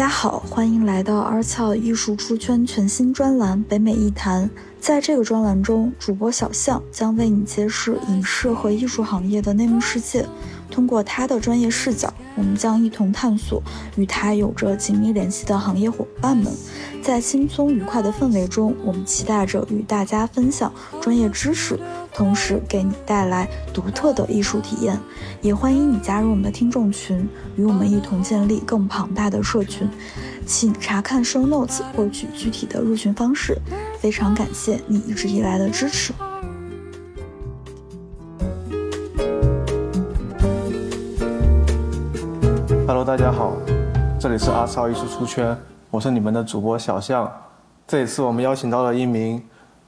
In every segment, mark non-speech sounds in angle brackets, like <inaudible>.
大家好，欢迎来到二翘艺术出圈全新专栏《北美艺坛》。在这个专栏中，主播小象将为你揭示影视和艺术行业的内幕世界。通过他的专业视角，我们将一同探索与他有着紧密联系的行业伙伴们。在轻松愉快的氛围中，我们期待着与大家分享专业知识，同时给你带来独特的艺术体验。也欢迎你加入我们的听众群，与我们一同建立更庞大的社群。请查看 show notes 获取具体的入群方式。非常感谢你一直以来的支持。大家好，这里是阿超艺术出圈，我是你们的主播小象。这一次我们邀请到了一名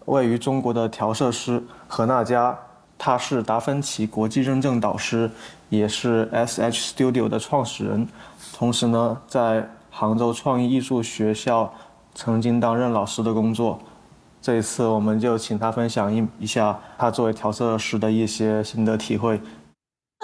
位于中国的调色师何娜佳，他是达芬奇国际认证导师，也是 SH Studio 的创始人，同时呢，在杭州创意艺术学校曾经担任老师的工作。这一次我们就请他分享一一下他作为调色师的一些心得体会。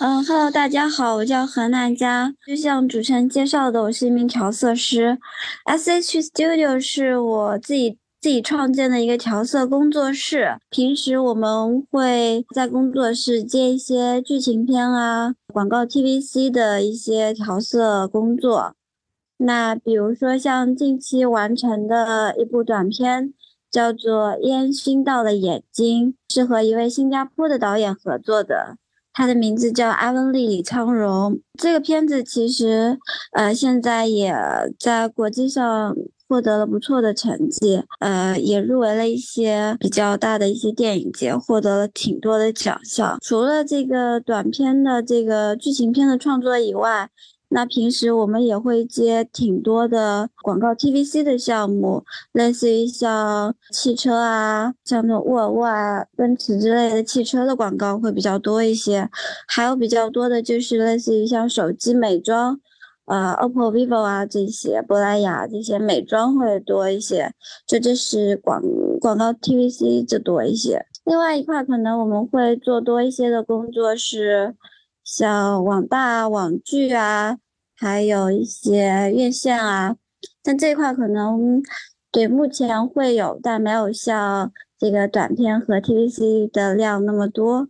嗯，Hello，大家好，我叫何娜佳。就像主持人介绍的，我是一名调色师。SH Studio 是我自己自己创建的一个调色工作室。平时我们会在工作室接一些剧情片啊、广告 TVC 的一些调色工作。那比如说像近期完成的一部短片，叫做《烟熏到的眼睛》，是和一位新加坡的导演合作的。他的名字叫阿文丽李昌荣。这个片子其实，呃，现在也在国际上获得了不错的成绩，呃，也入围了一些比较大的一些电影节，获得了挺多的奖项。除了这个短片的这个剧情片的创作以外，那平时我们也会接挺多的广告 TVC 的项目，类似于像汽车啊，像那种沃尔沃啊、奔驰之类的汽车的广告会比较多一些，还有比较多的就是类似于像手机美妆，呃，OPPO、vivo 啊这些，珀莱雅这些美妆会多一些，这就是广广告 TVC 就多一些。另外一块可能我们会做多一些的工作是。像网大、网剧啊，还有一些院线啊，但这一块可能对目前会有，但没有像这个短片和 TVC 的量那么多。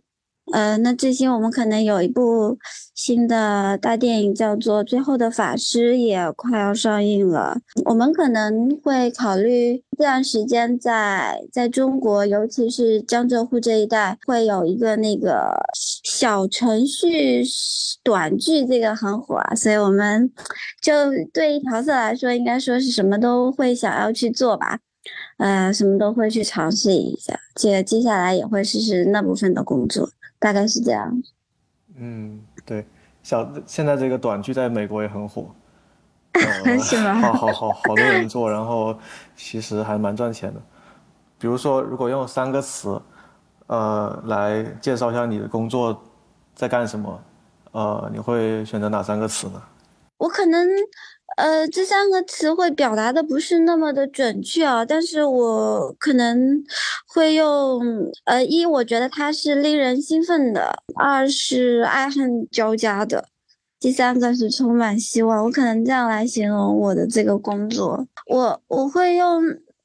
呃，那最近我们可能有一部新的大电影叫做《最后的法师》，也快要上映了。我们可能会考虑这段时间在在中国，尤其是江浙沪这一带，会有一个那个小程序短剧，这个很火啊。所以我们就对于调色来说，应该说是什么都会想要去做吧，呃，什么都会去尝试一下。接接下来也会试试那部分的工作。大概是这样。嗯，对，小现在这个短剧在美国也很火，<laughs> 是吗？好好好，好多人做，然后其实还蛮赚钱的。比如说，如果用三个词，呃，来介绍一下你的工作在干什么，呃，你会选择哪三个词呢？我可能。呃，这三个词汇表达的不是那么的准确啊，但是我可能会用，呃，一，我觉得它是令人兴奋的；二是爱恨交加的；第三个是充满希望。我可能这样来形容我的这个工作，我我会用，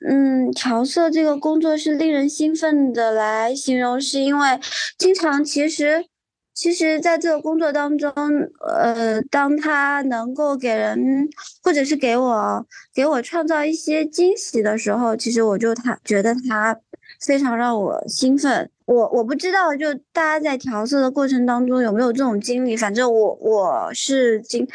嗯，调色这个工作是令人兴奋的来形容，是因为经常其实。其实，在这个工作当中，呃，当他能够给人，或者是给我，给我创造一些惊喜的时候，其实我就他觉得他非常让我兴奋。我我不知道，就大家在调色的过程当中有没有这种经历，反正我我是经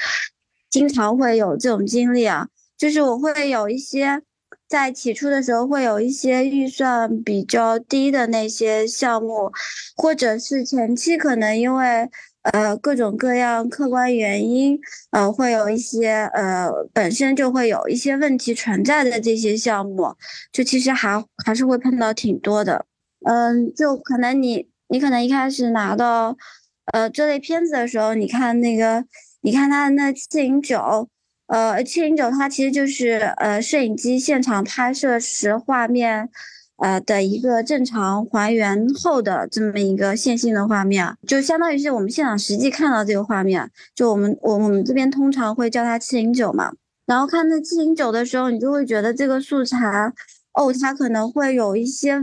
经常会有这种经历啊，就是我会有一些。在起初的时候，会有一些预算比较低的那些项目，或者是前期可能因为呃各种各样客观原因，呃会有一些呃本身就会有一些问题存在的这些项目，就其实还还是会碰到挺多的。嗯，就可能你你可能一开始拿到呃这类片子的时候，你看那个你看他的那七零九。呃，七零九它其实就是呃摄影机现场拍摄时画面，呃的一个正常还原后的这么一个线性的画面，就相当于是我们现场实际看到这个画面，就我们我我们这边通常会叫它七零九嘛。然后看那七零九的时候，你就会觉得这个素材，哦，它可能会有一些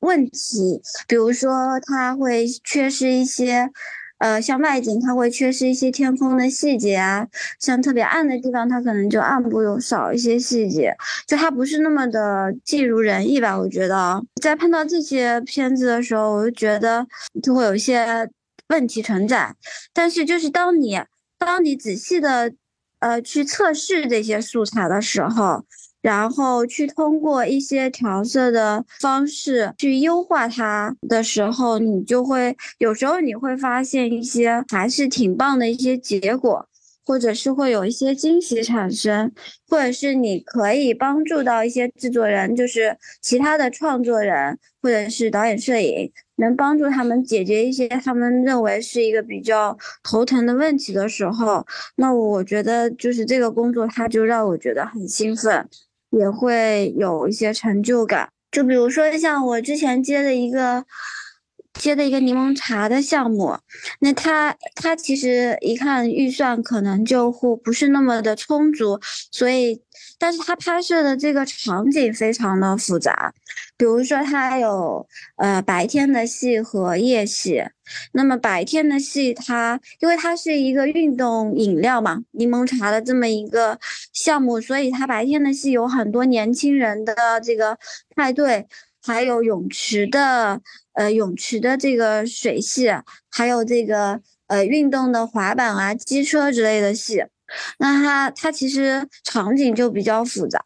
问题，比如说它会缺失一些。呃，像外景，它会缺失一些天空的细节啊，像特别暗的地方，它可能就暗部有少一些细节，就它不是那么的尽如人意吧？我觉得，在碰到这些片子的时候，我就觉得就会有一些问题存在。但是，就是当你当你仔细的呃去测试这些素材的时候，然后去通过一些调色的方式去优化它的时候，你就会有时候你会发现一些还是挺棒的一些结果，或者是会有一些惊喜产生，或者是你可以帮助到一些制作人，就是其他的创作人或者是导演摄影，能帮助他们解决一些他们认为是一个比较头疼的问题的时候，那我觉得就是这个工作，它就让我觉得很兴奋。也会有一些成就感，就比如说像我之前接的一个接的一个柠檬茶的项目，那他他其实一看预算可能就会不是那么的充足，所以。但是他拍摄的这个场景非常的复杂，比如说他有呃白天的戏和夜戏。那么白天的戏，它因为它是一个运动饮料嘛，柠檬茶的这么一个项目，所以它白天的戏有很多年轻人的这个派对，还有泳池的呃泳池的这个水系，还有这个呃运动的滑板啊、机车之类的系。那它它其实场景就比较复杂，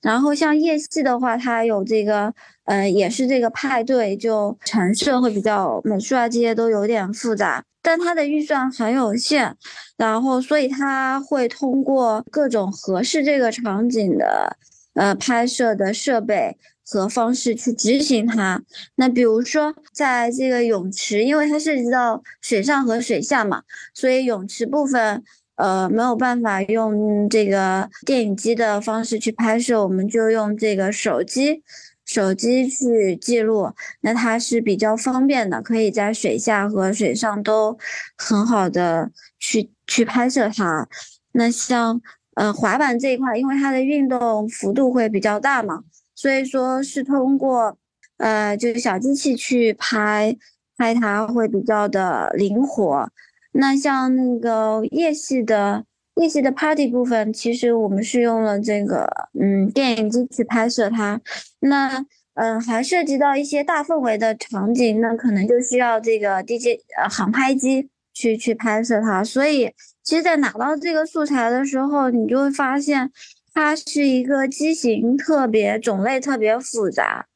然后像夜戏的话，它有这个呃也是这个派对，就陈设会比较美术啊这些都有点复杂，但它的预算很有限，然后所以它会通过各种合适这个场景的呃拍摄的设备和方式去执行它。那比如说在这个泳池，因为它涉及到水上和水下嘛，所以泳池部分。呃，没有办法用这个电影机的方式去拍摄，我们就用这个手机，手机去记录。那它是比较方便的，可以在水下和水上都很好的去去拍摄它。那像呃滑板这一块，因为它的运动幅度会比较大嘛，所以说是通过呃就是小机器去拍拍它会比较的灵活。那像那个夜戏的夜戏的 party 部分，其实我们是用了这个嗯电影机去拍摄它。那嗯还涉及到一些大氛围的场景，那可能就需要这个 DJ 呃航拍机去去拍摄它。所以其实，在拿到这个素材的时候，你就会发现它是一个机型特别种类特别复杂。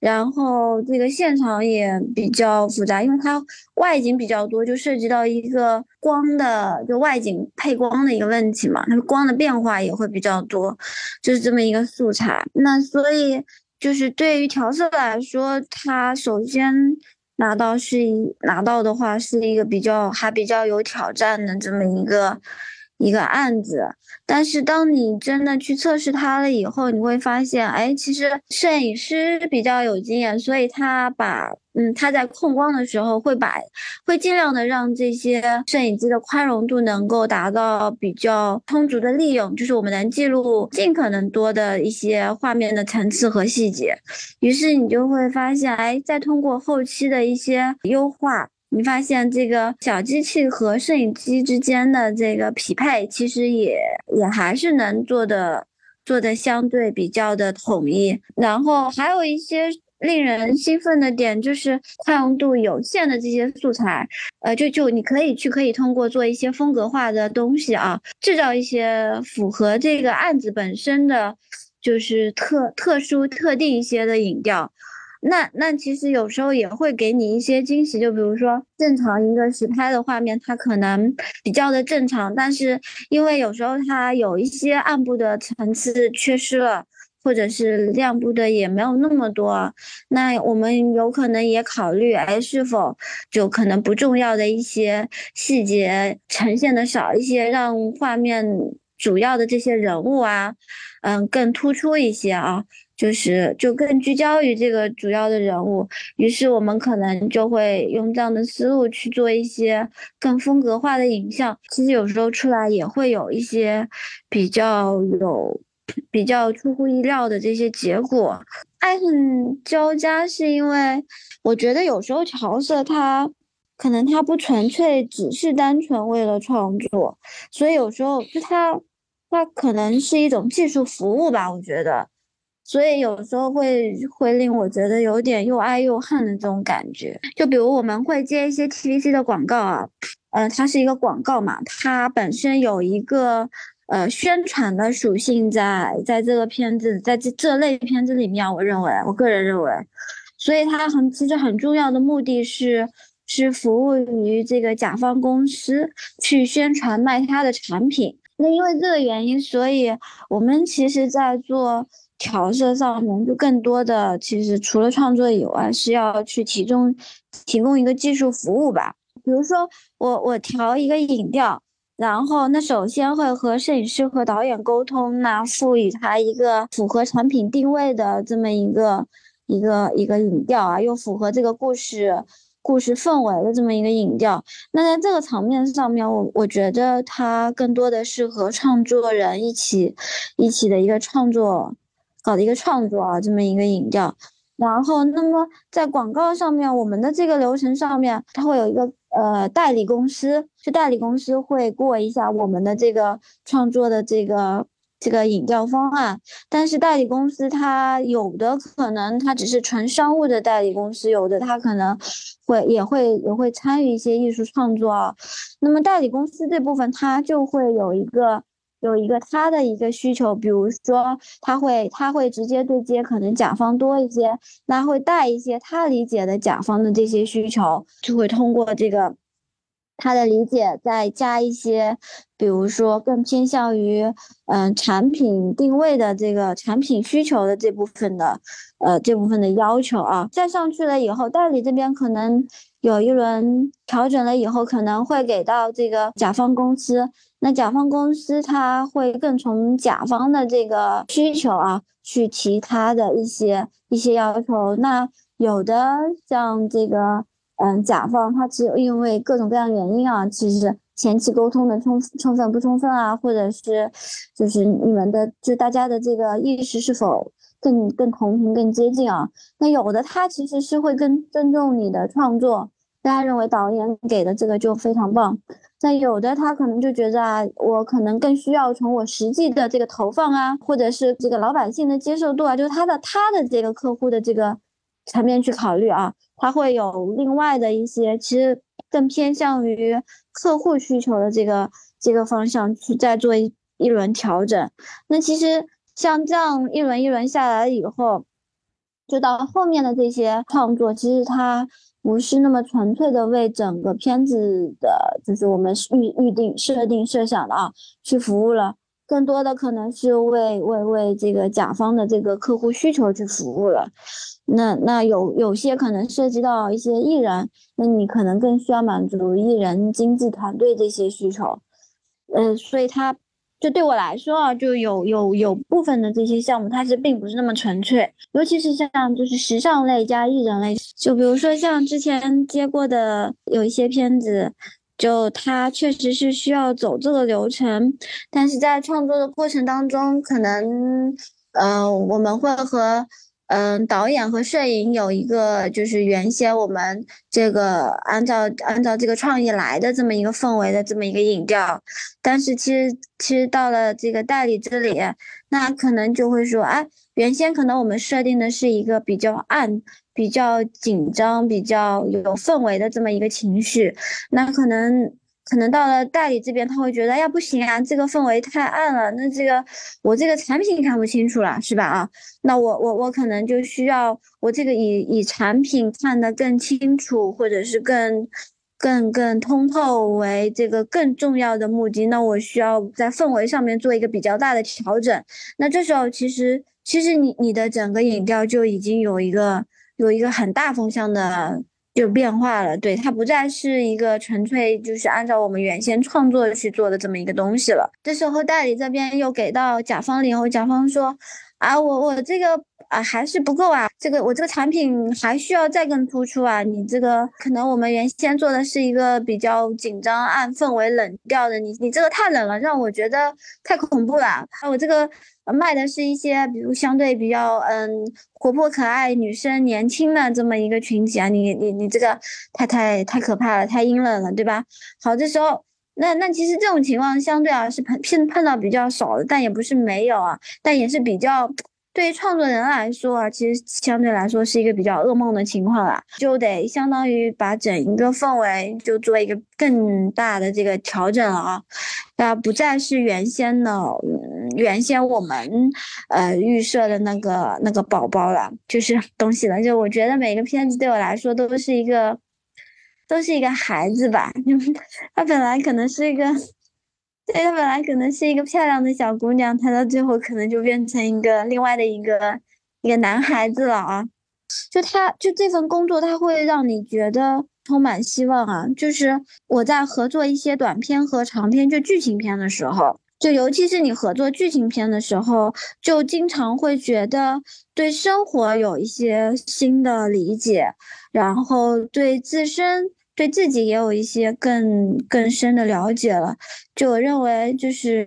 然后这个现场也比较复杂，因为它外景比较多，就涉及到一个光的，就外景配光的一个问题嘛。它光的变化也会比较多，就是这么一个素材。那所以就是对于调色来说，它首先拿到是拿到的话，是一个比较还比较有挑战的这么一个。一个案子，但是当你真的去测试它了以后，你会发现，哎，其实摄影师比较有经验，所以他把，嗯，他在控光的时候会把，会尽量的让这些摄影机的宽容度能够达到比较充足的利用，就是我们能记录尽可能多的一些画面的层次和细节。于是你就会发现，哎，再通过后期的一些优化。你发现这个小机器和摄影机之间的这个匹配，其实也也还是能做的做的相对比较的统一。然后还有一些令人兴奋的点，就是宽容度有限的这些素材，呃，就就你可以去可以通过做一些风格化的东西啊，制造一些符合这个案子本身的，就是特特殊特定一些的影调。那那其实有时候也会给你一些惊喜，就比如说正常一个实拍的画面，它可能比较的正常，但是因为有时候它有一些暗部的层次缺失了，或者是亮部的也没有那么多，那我们有可能也考虑，哎，是否就可能不重要的一些细节呈现的少一些，让画面主要的这些人物啊，嗯，更突出一些啊。就是就更聚焦于这个主要的人物，于是我们可能就会用这样的思路去做一些更风格化的影像。其实有时候出来也会有一些比较有比较出乎意料的这些结果。爱恨交加是因为我觉得有时候调色它可能它不纯粹只是单纯为了创作，所以有时候就它它可能是一种技术服务吧，我觉得。所以有时候会会令我觉得有点又爱又恨的这种感觉。就比如我们会接一些 TVC 的广告啊，呃，它是一个广告嘛，它本身有一个呃宣传的属性在在这个片子，在这这类片子里面，我认为，我个人认为，所以它很其实很重要的目的是是服务于这个甲方公司去宣传卖它的产品。那因为这个原因，所以我们其实在做。调色上面就更多的，其实除了创作以外，是要去提供提供一个技术服务吧。比如说我我调一个影调，然后那首先会和摄影师和导演沟通，那赋予他一个符合产品定位的这么一个一个一个影调啊，又符合这个故事故事氛围的这么一个影调。那在这个层面上面，我我觉得它更多的是和创作人一起一起的一个创作。搞的一个创作啊，这么一个影调，然后那么在广告上面，我们的这个流程上面，它会有一个呃代理公司，就代理公司会过一下我们的这个创作的这个这个影调方案，但是代理公司它有的可能它只是纯商务的代理公司，有的它可能会也会也会参与一些艺术创作啊，那么代理公司这部分它就会有一个。有一个他的一个需求，比如说他会他会直接对接可能甲方多一些，那会带一些他理解的甲方的这些需求，就会通过这个他的理解再加一些，比如说更偏向于嗯产品定位的这个产品需求的这部分的呃这部分的要求啊，再上去了以后，代理这边可能有一轮调整了以后，可能会给到这个甲方公司。那甲方公司他会更从甲方的这个需求啊，去提他的一些一些要求。那有的像这个，嗯，甲方他只有因为各种各样原因啊，其实前期沟通的充充分不充分啊，或者是就是你们的就大家的这个意识是否更更同频更接近啊？那有的他其实是会更尊重你的创作。大家认为导演给的这个就非常棒，但有的他可能就觉得啊，我可能更需要从我实际的这个投放啊，或者是这个老百姓的接受度啊，就是他的他的这个客户的这个层面去考虑啊，他会有另外的一些其实更偏向于客户需求的这个这个方向去再做一一轮调整。那其实像这样一轮一轮下来以后，就到后面的这些创作，其实它。不是那么纯粹的为整个片子的，就是我们预预定、设定、设想的啊，去服务了。更多的可能是为为为这个甲方的这个客户需求去服务了。那那有有些可能涉及到一些艺人，那你可能更需要满足艺人经纪团队这些需求。嗯，所以它。就对我来说啊，就有有有部分的这些项目，它是并不是那么纯粹，尤其是像就是时尚类加艺人类，就比如说像之前接过的有一些片子，就它确实是需要走这个流程，但是在创作的过程当中，可能，嗯，我们会和。嗯，导演和摄影有一个，就是原先我们这个按照按照这个创意来的这么一个氛围的这么一个影调，但是其实其实到了这个代理这里，那可能就会说，哎，原先可能我们设定的是一个比较暗、比较紧张、比较有氛围的这么一个情绪，那可能。可能到了代理这边，他会觉得，哎呀，不行啊，这个氛围太暗了，那这个我这个产品看不清楚了，是吧？啊，那我我我可能就需要我这个以以产品看得更清楚，或者是更更更通透为这个更重要的目的，那我需要在氛围上面做一个比较大的调整。那这时候其实其实你你的整个影调就已经有一个有一个很大风向的。就变化了，对它不再是一个纯粹就是按照我们原先创作去做的这么一个东西了。这时候代理这边又给到甲方了以后，甲方说：“啊，我我这个啊还是不够啊，这个我这个产品还需要再更突出啊，你这个可能我们原先做的是一个比较紧张、暗氛围、冷调的，你你这个太冷了，让我觉得太恐怖了。啊，我这个卖的是一些比如相对比较嗯活泼可爱、女生年轻的这么一个群体啊，你你你这个太太太可怕了，太阴冷了，对吧？好，这时候。那那其实这种情况相对啊是碰碰碰到比较少的，但也不是没有啊，但也是比较对于创作人来说啊，其实相对来说是一个比较噩梦的情况啦，就得相当于把整一个氛围就做一个更大的这个调整了啊，那不再是原先的原先我们呃预设的那个那个宝宝了，就是 <laughs> 东西了，就我觉得每个片子对我来说都是一个。都是一个孩子吧，<laughs> 他本来可能是一个，对她本来可能是一个漂亮的小姑娘，她到最后可能就变成一个另外的一个一个男孩子了啊！就他就这份工作，他会让你觉得充满希望啊！就是我在合作一些短片和长片，就剧情片的时候，就尤其是你合作剧情片的时候，就经常会觉得对生活有一些新的理解，然后对自身。对自己也有一些更更深的了解了，就我认为就是，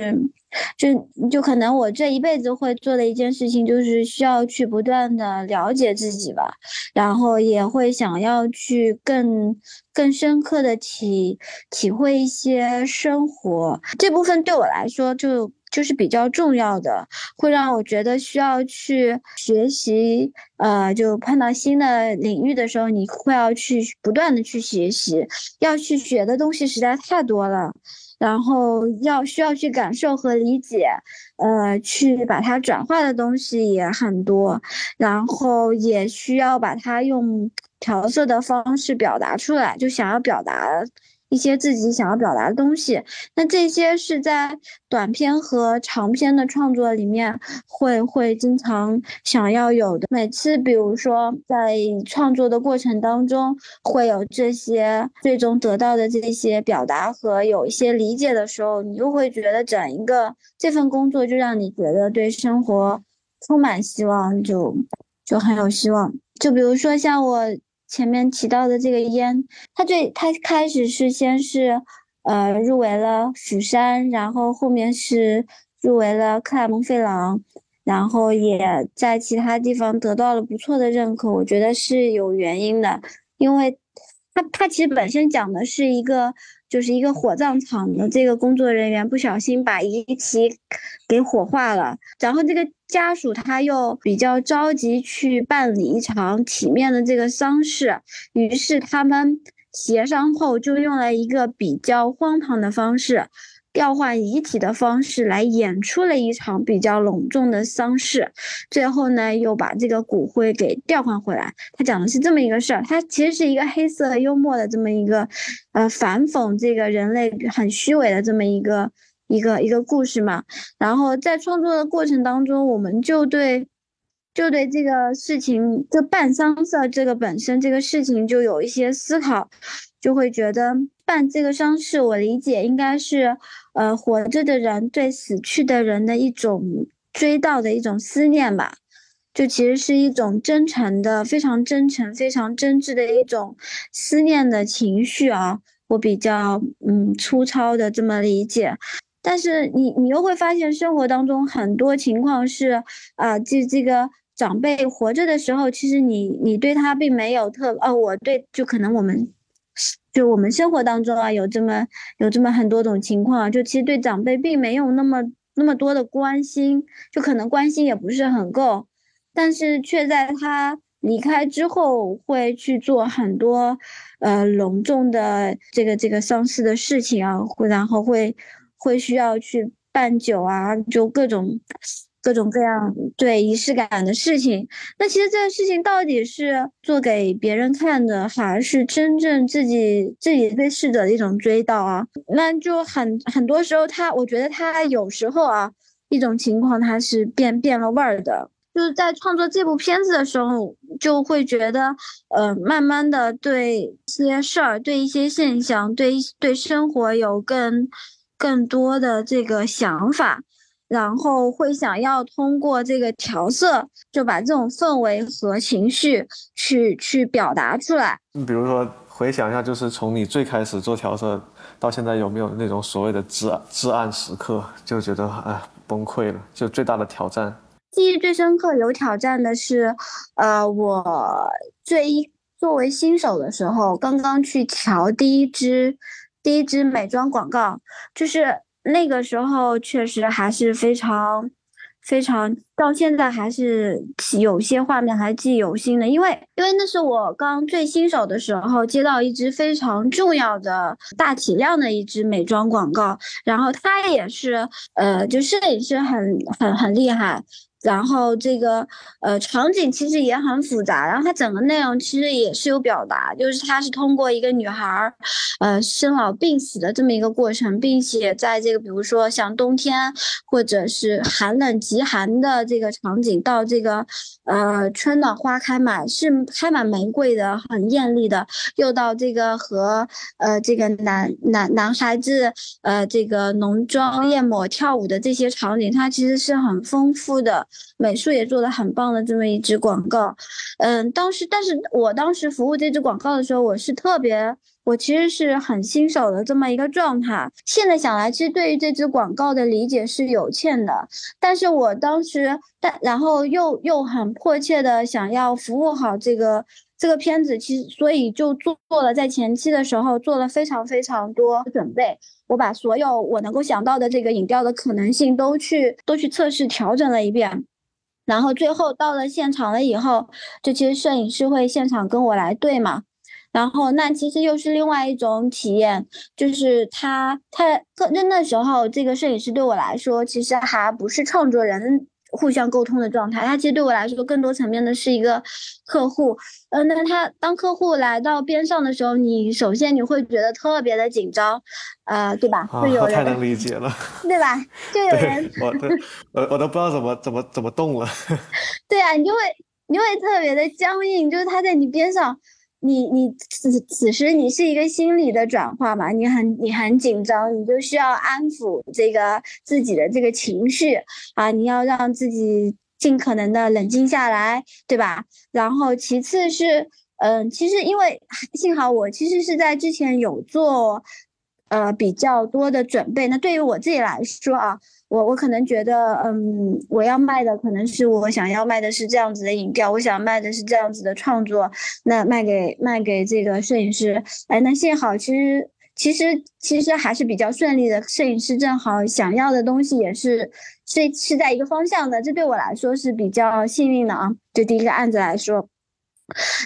就就可能我这一辈子会做的一件事情，就是需要去不断的了解自己吧，然后也会想要去更更深刻的体体会一些生活这部分对我来说就。就是比较重要的，会让我觉得需要去学习。呃，就碰到新的领域的时候，你会要去不断的去学习，要去学的东西实在太多了，然后要需要去感受和理解，呃，去把它转化的东西也很多，然后也需要把它用调色的方式表达出来，就想要表达。一些自己想要表达的东西，那这些是在短片和长片的创作里面会会经常想要有的。每次比如说在创作的过程当中，会有这些最终得到的这些表达和有一些理解的时候，你就会觉得整一个这份工作就让你觉得对生活充满希望，就就很有希望。就比如说像我。前面提到的这个烟，他最他开始是先是，呃，入围了釜山，然后后面是入围了克莱蒙费朗，然后也在其他地方得到了不错的认可。我觉得是有原因的，因为他他其实本身讲的是一个。就是一个火葬场的这个工作人员不小心把遗体给火化了，然后这个家属他又比较着急去办理一场体面的这个丧事，于是他们协商后就用了一个比较荒唐的方式。调换遗体的方式来演出了一场比较隆重的丧事，最后呢又把这个骨灰给调换回来。他讲的是这么一个事儿，他其实是一个黑色幽默的这么一个，呃，反讽这个人类很虚伪的这么一个一个一个故事嘛。然后在创作的过程当中，我们就对就对这个事情，就办丧事这个本身这个事情就有一些思考，就会觉得办这个丧事，我理解应该是。呃，活着的人对死去的人的一种追悼的一种思念吧，就其实是一种真诚的、非常真诚、非常真挚的一种思念的情绪啊。我比较嗯粗糙的这么理解，但是你你又会发现生活当中很多情况是啊，这这个长辈活着的时候，其实你你对他并没有特哦，我对就可能我们。就我们生活当中啊，有这么有这么很多种情况，就其实对长辈并没有那么那么多的关心，就可能关心也不是很够，但是却在他离开之后会去做很多呃隆重的这个这个丧事的事情啊，会然后会会需要去办酒啊，就各种。各种各样对仪式感的事情，那其实这个事情到底是做给别人看的，还是真正自己自己对逝者的一种追悼啊？那就很很多时候，他我觉得他有时候啊，一种情况他是变变了味儿的，就是在创作这部片子的时候，就会觉得，呃，慢慢的对一些事儿、对一些现象、对对生活有更更多的这个想法。然后会想要通过这个调色，就把这种氛围和情绪去去表达出来。你比如说，回想一下，就是从你最开始做调色到现在，有没有那种所谓的至至暗时刻，就觉得哎崩溃了？就最大的挑战，记忆最深刻、有挑战的是，呃，我最作为新手的时候，刚刚去调第一支第一支美妆广告，就是那个时候确实还是非常。非常到现在还是有些画面还记忆犹新的，因为因为那是我刚最新手的时候接到一支非常重要的大体量的一支美妆广告，然后他也是呃，就摄影师很很很厉害。然后这个呃场景其实也很复杂，然后它整个内容其实也是有表达，就是它是通过一个女孩儿，呃生老病死的这么一个过程，并且在这个比如说像冬天或者是寒冷极寒的这个场景，到这个呃春暖花开满是开满玫瑰的很艳丽的，又到这个和呃这个男男男孩子呃这个浓妆艳抹跳舞的这些场景，它其实是很丰富的。美术也做的很棒的这么一支广告，嗯，当时，但是我当时服务这支广告的时候，我是特别，我其实是很新手的这么一个状态。现在想来，其实对于这支广告的理解是有欠的，但是我当时，但然后又又很迫切的想要服务好这个这个片子，其实所以就做做了在前期的时候做了非常非常多准备。我把所有我能够想到的这个影调的可能性都去都去测试调整了一遍，然后最后到了现场了以后，就其实摄影师会现场跟我来对嘛，然后那其实又是另外一种体验，就是他他那那时候这个摄影师对我来说其实还不是创作人。互相沟通的状态，他其实对我来说更多层面的是一个客户。嗯，那他当客户来到边上的时候，你首先你会觉得特别的紧张，呃，对吧？啊，我太能理解了，对吧？就 <laughs> 有人，我都我我都不知道怎么怎么怎么动了。<laughs> 对啊，你就会你会特别的僵硬，就是他在你边上。你你此此时你是一个心理的转化嘛？你很你很紧张，你就需要安抚这个自己的这个情绪啊，你要让自己尽可能的冷静下来，对吧？然后其次是，嗯，其实因为幸好我其实是在之前有做，呃比较多的准备。那对于我自己来说啊。我我可能觉得，嗯，我要卖的可能是我想要卖的是这样子的影调，我想卖的是这样子的创作，那卖给卖给这个摄影师，哎，那幸好，其实其实其实还是比较顺利的，摄影师正好想要的东西也是是是在一个方向的，这对我来说是比较幸运的啊，就第一个案子来说。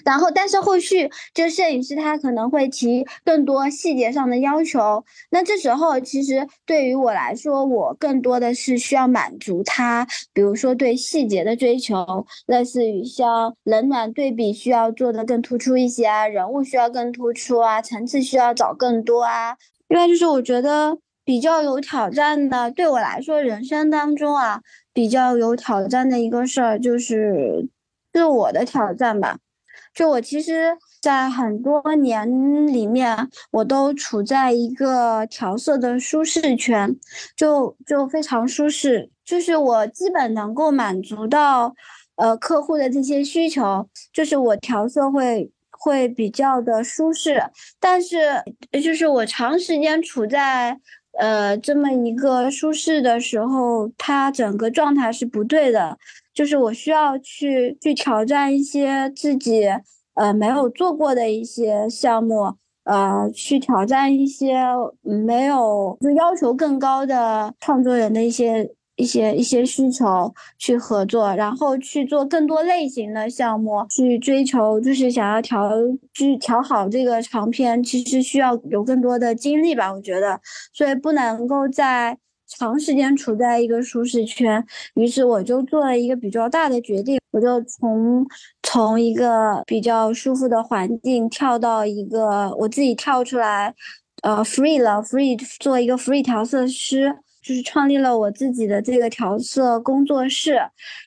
然后，但是后续就摄影师他可能会提更多细节上的要求，那这时候其实对于我来说，我更多的是需要满足他，比如说对细节的追求，类似于像冷暖对比需要做的更突出一些啊，人物需要更突出啊，层次需要找更多啊。另外就是我觉得比较有挑战的，对我来说人生当中啊比较有挑战的一个事儿就是自我的挑战吧。就我其实，在很多年里面，我都处在一个调色的舒适圈，就就非常舒适，就是我基本能够满足到，呃，客户的这些需求，就是我调色会会比较的舒适，但是就是我长时间处在，呃，这么一个舒适的时候，它整个状态是不对的。就是我需要去去挑战一些自己呃没有做过的一些项目，呃，去挑战一些没有就要求更高的创作人的一些一些一些需求去合作，然后去做更多类型的项目，去追求就是想要调去调好这个长片，其实需要有更多的精力吧，我觉得，所以不能够在。长时间处在一个舒适圈，于是我就做了一个比较大的决定，我就从从一个比较舒服的环境跳到一个我自己跳出来，呃，free 了，free 做一个 free 调色师。就是创立了我自己的这个调色工作室，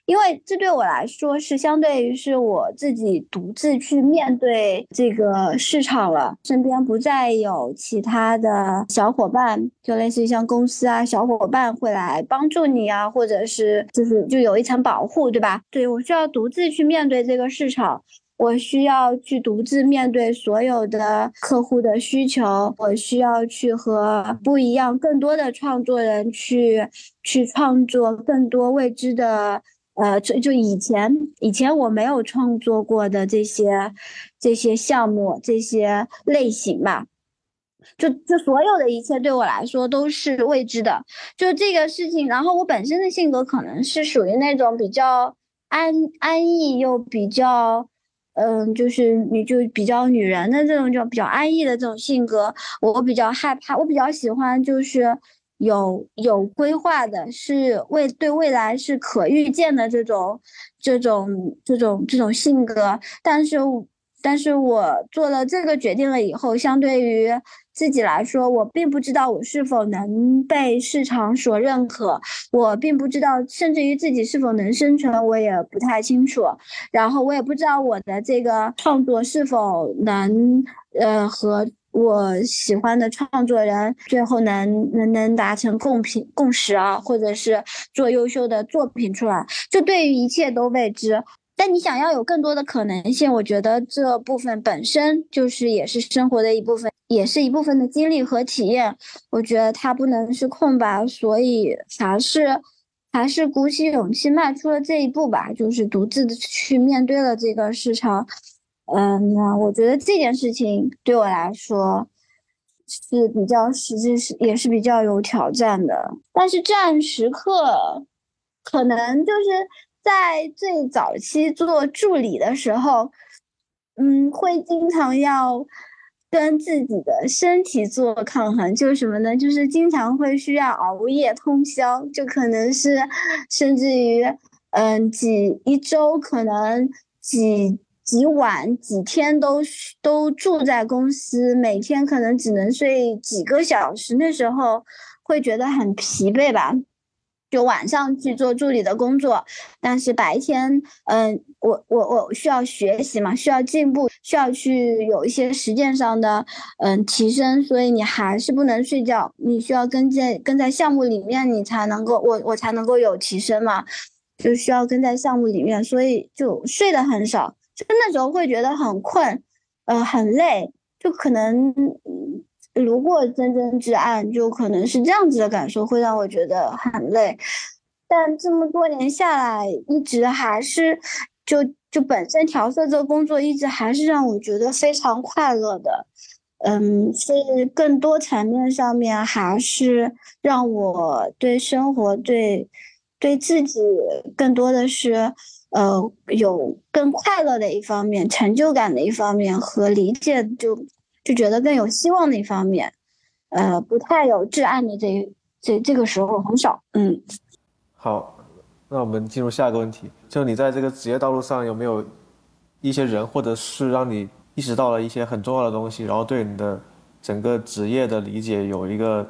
因为这对我来说是相对于是我自己独自去面对这个市场了，身边不再有其他的小伙伴，就类似于像公司啊小伙伴会来帮助你啊，或者是就是就有一层保护，对吧？对我需要独自去面对这个市场。我需要去独自面对所有的客户的需求，我需要去和不一样、更多的创作人去去创作更多未知的，呃，就就以前以前我没有创作过的这些这些项目、这些类型吧，就就所有的一切对我来说都是未知的，就这个事情。然后我本身的性格可能是属于那种比较安安逸又比较。嗯，就是你就比较女人的这种，就比较安逸的这种性格，我比较害怕，我比较喜欢就是有有规划的，是未对未来是可预见的这种这种这种这种性格，但是。但是我做了这个决定了以后，相对于自己来说，我并不知道我是否能被市场所认可，我并不知道，甚至于自己是否能生存，我也不太清楚。然后我也不知道我的这个创作是否能，呃，和我喜欢的创作人最后能能能达成共品共识啊，或者是做优秀的作品出来，就对于一切都未知。但你想要有更多的可能性，我觉得这部分本身就是也是生活的一部分，也是一部分的经历和体验。我觉得它不能是空白，所以还是还是鼓起勇气迈出了这一步吧，就是独自的去面对了这个市场。嗯，那我觉得这件事情对我来说是比较实际，是也是比较有挑战的。但是这样时刻，可能就是。在最早期做助理的时候，嗯，会经常要跟自己的身体做抗衡，就是什么呢？就是经常会需要熬夜通宵，就可能是甚至于，嗯，几一周可能几几晚几天都都住在公司，每天可能只能睡几个小时，那时候会觉得很疲惫吧。就晚上去做助理的工作，但是白天，嗯，我我我需要学习嘛，需要进步，需要去有一些实践上的，嗯，提升，所以你还是不能睡觉，你需要跟在跟在项目里面，你才能够，我我才能够有提升嘛，就需要跟在项目里面，所以就睡得很少，就那时候会觉得很困，呃，很累，就可能。如果真正至暗，就可能是这样子的感受，会让我觉得很累。但这么多年下来，一直还是就就本身调色这个工作，一直还是让我觉得非常快乐的。嗯，是更多层面上面，还是让我对生活、对对自己更多的是呃有更快乐的一方面、成就感的一方面和理解就。就觉得更有希望那一方面，呃，不太有至暗的这这这个时候很少，嗯。好，那我们进入下一个问题，就你在这个职业道路上有没有一些人或者是让你意识到了一些很重要的东西，然后对你的整个职业的理解有一个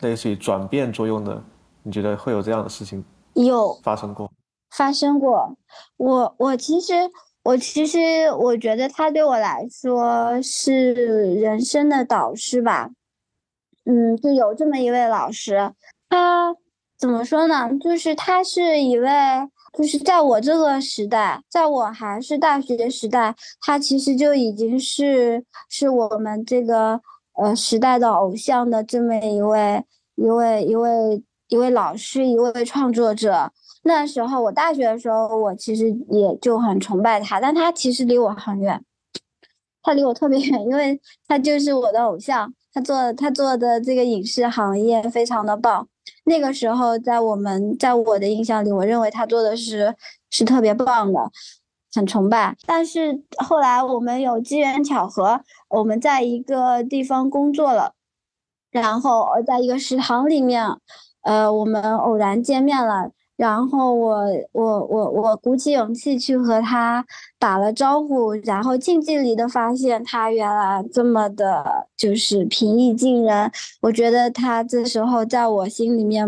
类似于转变作用的？你觉得会有这样的事情有发生过？发生过，我我其实。我其实我觉得他对我来说是人生的导师吧，嗯，就有这么一位老师，他怎么说呢？就是他是一位，就是在我这个时代，在我还是大学的时代，他其实就已经是是我们这个呃时代的偶像的这么一位一位一位一位老师，一位创作者。那时候我大学的时候，我其实也就很崇拜他，但他其实离我很远，他离我特别远，因为他就是我的偶像，他做他做的这个影视行业非常的棒。那个时候，在我们在我的印象里，我认为他做的是是特别棒的，很崇拜。但是后来我们有机缘巧合，我们在一个地方工作了，然后在一个食堂里面，呃，我们偶然见面了。然后我我我我鼓起勇气去和他打了招呼，然后近距离的发现他原来这么的，就是平易近人。我觉得他这时候在我心里面，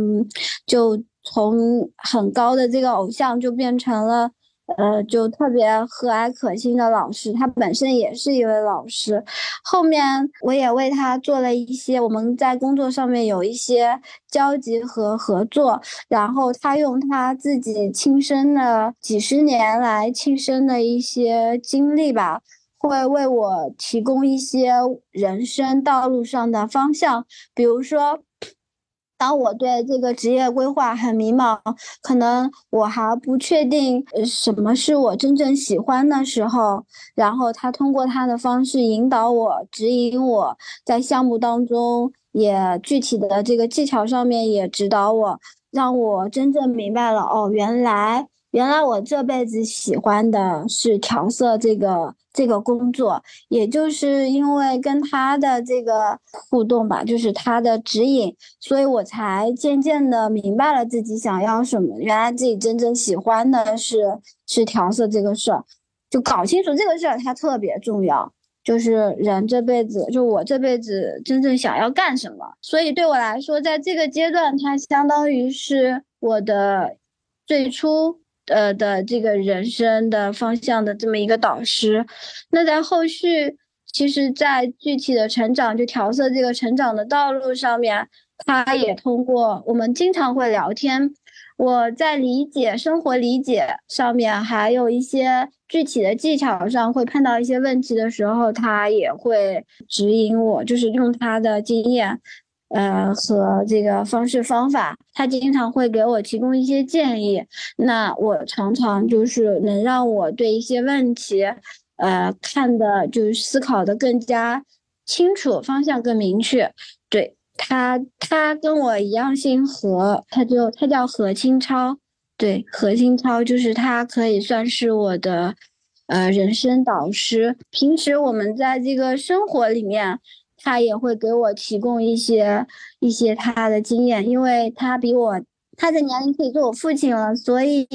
就从很高的这个偶像，就变成了。呃，就特别和蔼可亲的老师，他本身也是一位老师。后面我也为他做了一些，我们在工作上面有一些交集和合作。然后他用他自己亲身的几十年来亲身的一些经历吧，会为我提供一些人生道路上的方向，比如说。当我对这个职业规划很迷茫，可能我还不确定什么是我真正喜欢的时候，然后他通过他的方式引导我、指引我，在项目当中也具体的这个技巧上面也指导我，让我真正明白了哦，原来。原来我这辈子喜欢的是调色这个这个工作，也就是因为跟他的这个互动吧，就是他的指引，所以我才渐渐的明白了自己想要什么。原来自己真正喜欢的是是调色这个事儿，就搞清楚这个事儿，它特别重要。就是人这辈子，就我这辈子真正想要干什么。所以对我来说，在这个阶段，它相当于是我的最初。呃的这个人生的方向的这么一个导师，那在后续，其实，在具体的成长就调色这个成长的道路上面，他也通过我们经常会聊天，我在理解生活理解上面，还有一些具体的技巧上会碰到一些问题的时候，他也会指引我，就是用他的经验。呃，和这个方式方法，他经常会给我提供一些建议，那我常常就是能让我对一些问题，呃，看的就是思考的更加清楚，方向更明确。对他，他跟我一样姓何，他就他叫何清超，对，何清超就是他可以算是我的，呃，人生导师。平时我们在这个生活里面。他也会给我提供一些一些他的经验，因为他比我他的年龄可以做我父亲了，所以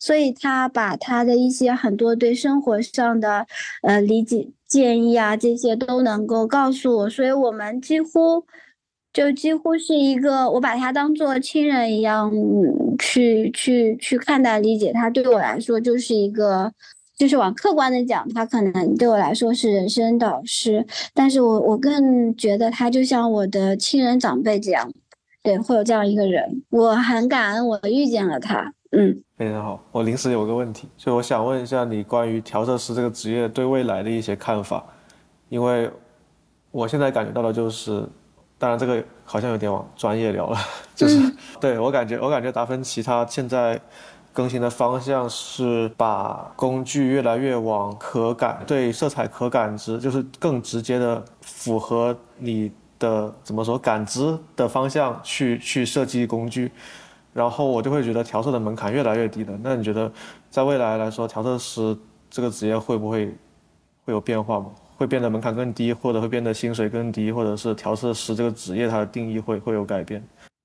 所以他把他的一些很多对生活上的呃理解建议啊这些都能够告诉我，所以我们几乎就几乎是一个我把他当做亲人一样去去去看待理解他，对我来说就是一个。就是往客观的讲，他可能对我来说是人生导师，但是我我更觉得他就像我的亲人长辈这样，对，会有这样一个人，我很感恩我遇见了他，嗯，非常好。我临时有个问题，所以我想问一下你关于调色师这个职业对未来的一些看法，因为我现在感觉到的就是，当然这个好像有点往专业聊了，<laughs> 就是对我感觉我感觉达芬奇他现在。更新的方向是把工具越来越往可感，对色彩可感知，就是更直接的符合你的怎么说感知的方向去去设计工具，然后我就会觉得调色的门槛越来越低了。那你觉得在未来来说，调色师这个职业会不会会有变化吗？会变得门槛更低，或者会变得薪水更低，或者是调色师这个职业它的定义会会有改变？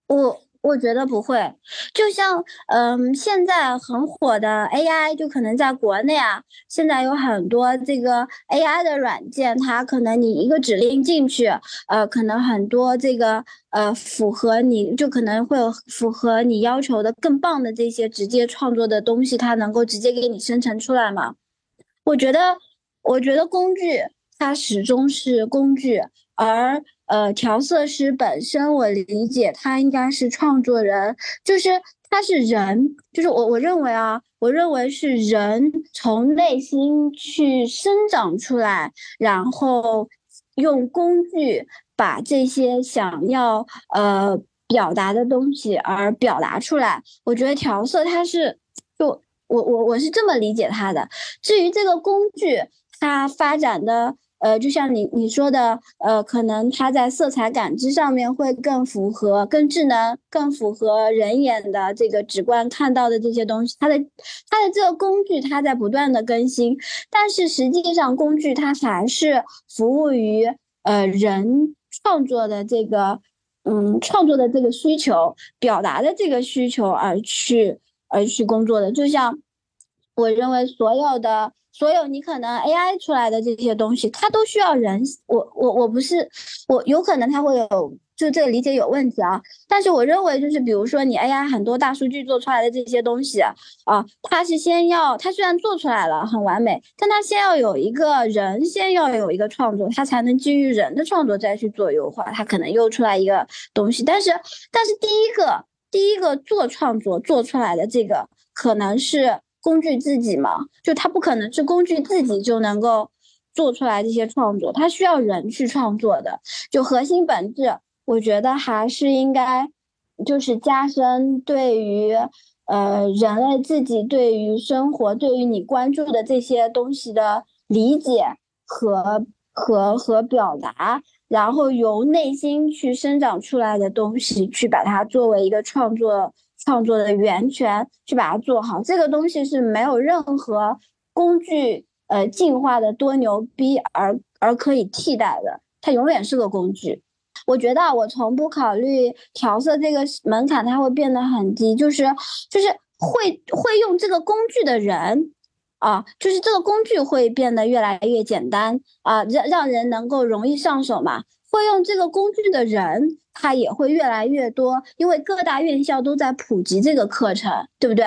我。我觉得不会，就像嗯，现在很火的 AI，就可能在国内啊，现在有很多这个 AI 的软件，它可能你一个指令进去，呃，可能很多这个呃符合你就可能会有符合你要求的更棒的这些直接创作的东西，它能够直接给你生成出来嘛？我觉得，我觉得工具它始终是工具，而。呃，调色师本身，我理解他应该是创作人，就是他是人，就是我我认为啊，我认为是人从内心去生长出来，然后用工具把这些想要呃表达的东西而表达出来。我觉得调色它是，就我我我是这么理解它的。至于这个工具，它发展的。呃，就像你你说的，呃，可能它在色彩感知上面会更符合、更智能、更符合人眼的这个直观看到的这些东西。它的它的这个工具，它在不断的更新，但是实际上工具它还是服务于呃人创作的这个嗯创作的这个需求、表达的这个需求而去而去工作的。就像我认为所有的。所有你可能 AI 出来的这些东西，它都需要人。我我我不是我有可能它会有就这个理解有问题啊。但是我认为就是比如说你 AI 很多大数据做出来的这些东西啊，它是先要它虽然做出来了很完美，但它先要有一个人先要有一个创作，它才能基于人的创作再去做优化，它可能又出来一个东西。但是但是第一个第一个做创作做出来的这个可能是。工具自己嘛，就它不可能是工具自己就能够做出来这些创作，它需要人去创作的。就核心本质，我觉得还是应该就是加深对于呃人类自己对于生活、对于你关注的这些东西的理解和和和表达，然后由内心去生长出来的东西，去把它作为一个创作。创作的源泉去把它做好，这个东西是没有任何工具呃进化的多牛逼而而可以替代的，它永远是个工具。我觉得我从不考虑调色这个门槛，它会变得很低，就是就是会会用这个工具的人啊，就是这个工具会变得越来越简单啊，让让人能够容易上手嘛。会用这个工具的人。他也会越来越多，因为各大院校都在普及这个课程，对不对？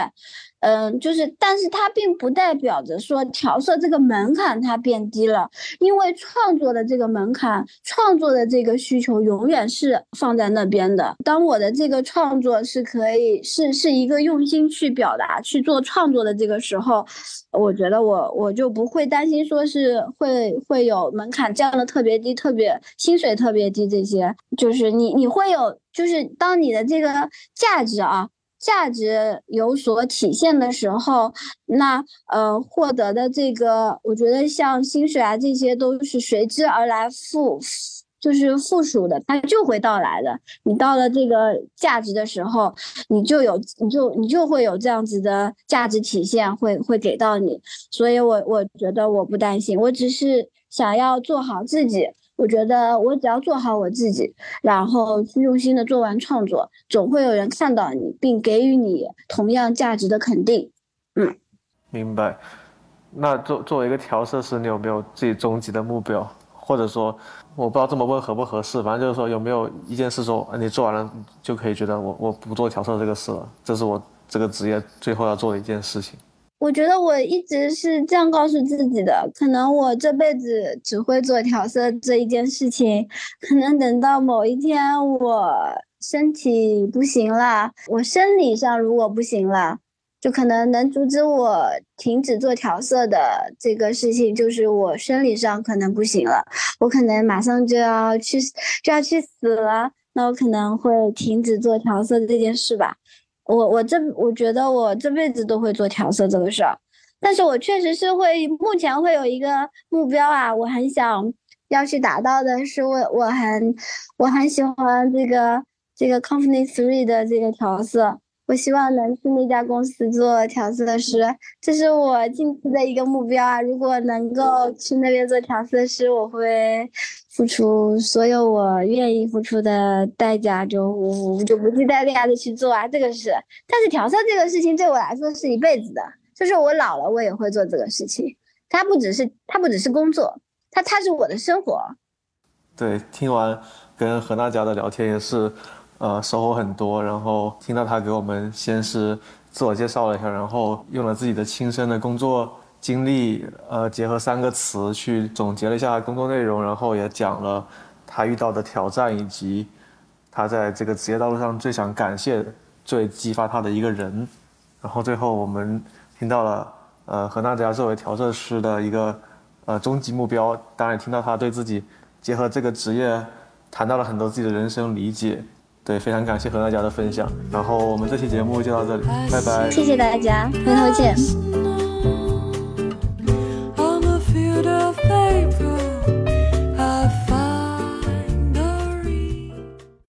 嗯，就是，但是它并不代表着说调色这个门槛它变低了，因为创作的这个门槛，创作的这个需求永远是放在那边的。当我的这个创作是可以是是一个用心去表达去做创作的这个时候，我觉得我我就不会担心说是会会有门槛降的特别低，特别薪水特别低这些，就是你你会有，就是当你的这个价值啊。价值有所体现的时候，那呃获得的这个，我觉得像薪水啊这些都是随之而来附，就是附属的，它就会到来的。你到了这个价值的时候，你就有，你就你就会有这样子的价值体现，会会给到你。所以我我觉得我不担心，我只是想要做好自己。我觉得我只要做好我自己，然后去用心的做完创作，总会有人看到你，并给予你同样价值的肯定。嗯，明白。那作作为一个调色师，你有没有自己终极的目标？或者说，我不知道这么问合不合适，反正就是说，有没有一件事说你做完了就可以觉得我我不做调色这个事了，这是我这个职业最后要做的一件事情。我觉得我一直是这样告诉自己的，可能我这辈子只会做调色这一件事情，可能等到某一天我身体不行了，我生理上如果不行了，就可能能阻止我停止做调色的这个事情，就是我生理上可能不行了，我可能马上就要去就要去死了，那我可能会停止做调色这件事吧。我我这我觉得我这辈子都会做调色这个事儿，但是我确实是会目前会有一个目标啊，我很想要去达到的是我我很我很喜欢这个这个 Company Three 的这个调色，我希望能去那家公司做调色师，这是我近期的一个目标啊。如果能够去那边做调色师，我会。付出所有我愿意付出的代价，就我就不计代价的去做啊，这个是。但是调色这个事情对我来说是一辈子的，就是我老了我也会做这个事情。它不只是它不只是工作，它它是我的生活。对，听完跟何娜家的聊天也是，呃，收获很多。然后听到他给我们先是自我介绍了一下，然后用了自己的亲身的工作。经历，呃，结合三个词去总结了一下工作内容，然后也讲了他遇到的挑战，以及他在这个职业道路上最想感谢、最激发他的一个人。然后最后我们听到了，呃，何娜佳作为调色师的一个呃终极目标，当然也听到他对自己结合这个职业谈到了很多自己的人生理解。对，非常感谢何娜佳的分享。然后我们这期节目就到这里，拜拜。谢谢大家，回头见。